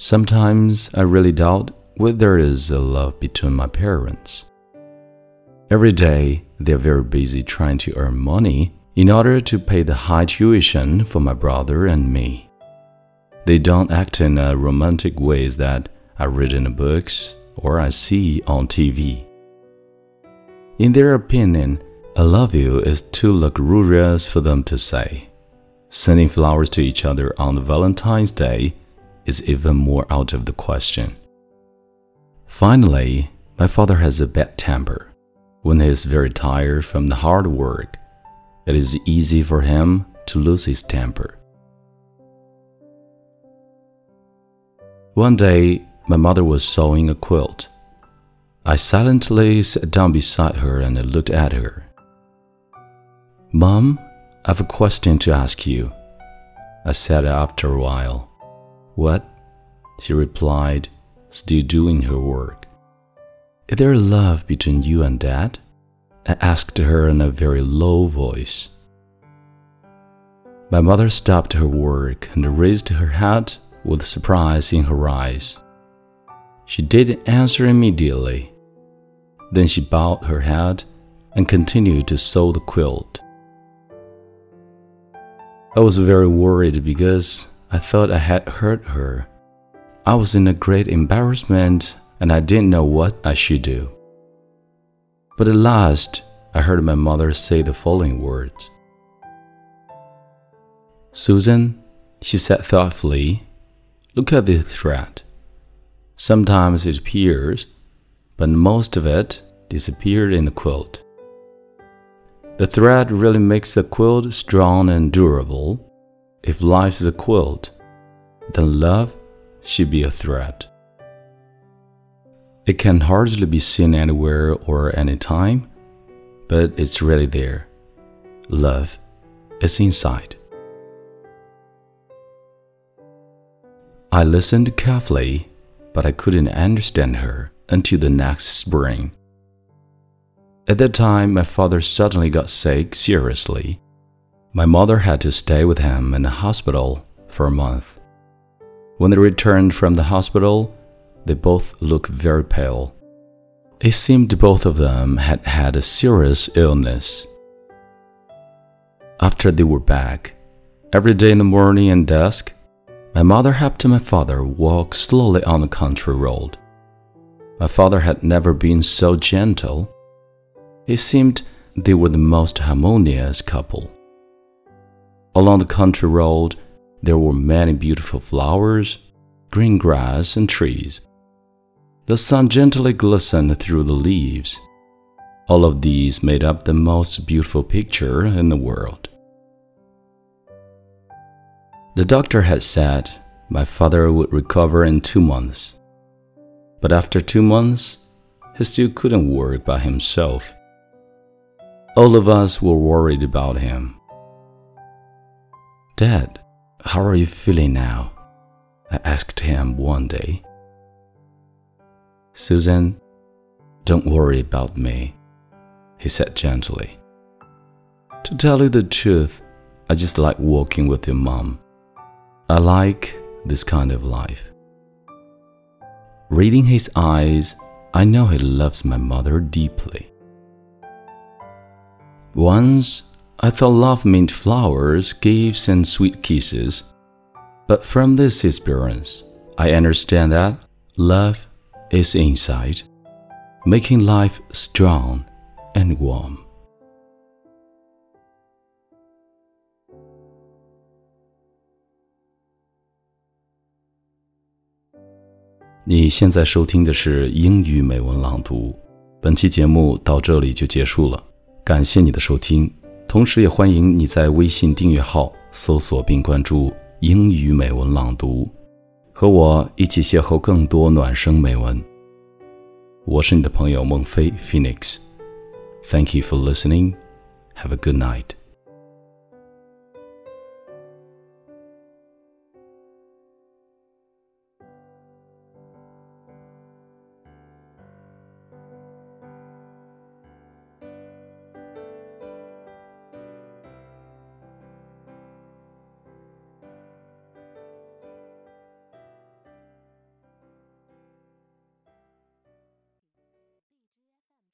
Sometimes I really doubt whether there is a love between my parents. Every day, they're very busy trying to earn money in order to pay the high tuition for my brother and me. They don't act in a romantic ways that I read in the books or I see on TV. In their opinion, I love you is too luxurious for them to say. Sending flowers to each other on Valentine's Day is even more out of the question. Finally, my father has a bad temper. When he is very tired from the hard work, it is easy for him to lose his temper. One day, my mother was sewing a quilt. I silently sat down beside her and looked at her. Mom, I have a question to ask you, I said after a while. What? She replied, still doing her work. Is there love between you and Dad? I asked her in a very low voice. My mother stopped her work and raised her head with surprise in her eyes. She didn't answer immediately. Then she bowed her head and continued to sew the quilt. I was very worried because I thought I had hurt her. I was in a great embarrassment and I didn't know what I should do. But at last, I heard my mother say the following words Susan, she said thoughtfully, look at the thread. Sometimes it appears, but most of it disappeared in the quilt. The thread really makes the quilt strong and durable if life is a quilt, then love should be a thread. It can hardly be seen anywhere or anytime, but it's really there. Love is inside. I listened carefully, but I couldn't understand her until the next spring. At that time, my father suddenly got sick seriously my mother had to stay with him in the hospital for a month. When they returned from the hospital, they both looked very pale. It seemed both of them had had a serious illness. After they were back, every day in the morning and dusk, my mother helped my father walk slowly on the country road. My father had never been so gentle. It seemed they were the most harmonious couple. Along the country road, there were many beautiful flowers, green grass, and trees. The sun gently glistened through the leaves. All of these made up the most beautiful picture in the world. The doctor had said my father would recover in two months. But after two months, he still couldn't work by himself. All of us were worried about him. Dad, how are you feeling now? I asked him one day. Susan, don't worry about me, he said gently. To tell you the truth, I just like walking with your mom. I like this kind of life. Reading his eyes, I know he loves my mother deeply. Once I thought love meant flowers, gifts, and sweet kisses. But from this experience, I understand that love is inside, making life strong and warm. 你现在收听的是英语美文朗读，本期节目到这里就结束了。 感谢你的收听， 同时也欢迎你在微信订阅号搜索并关注“英语美文朗读”，和我一起邂逅更多暖声美文。我是你的朋友孟非 Phoenix。Thank you for listening. Have a good night.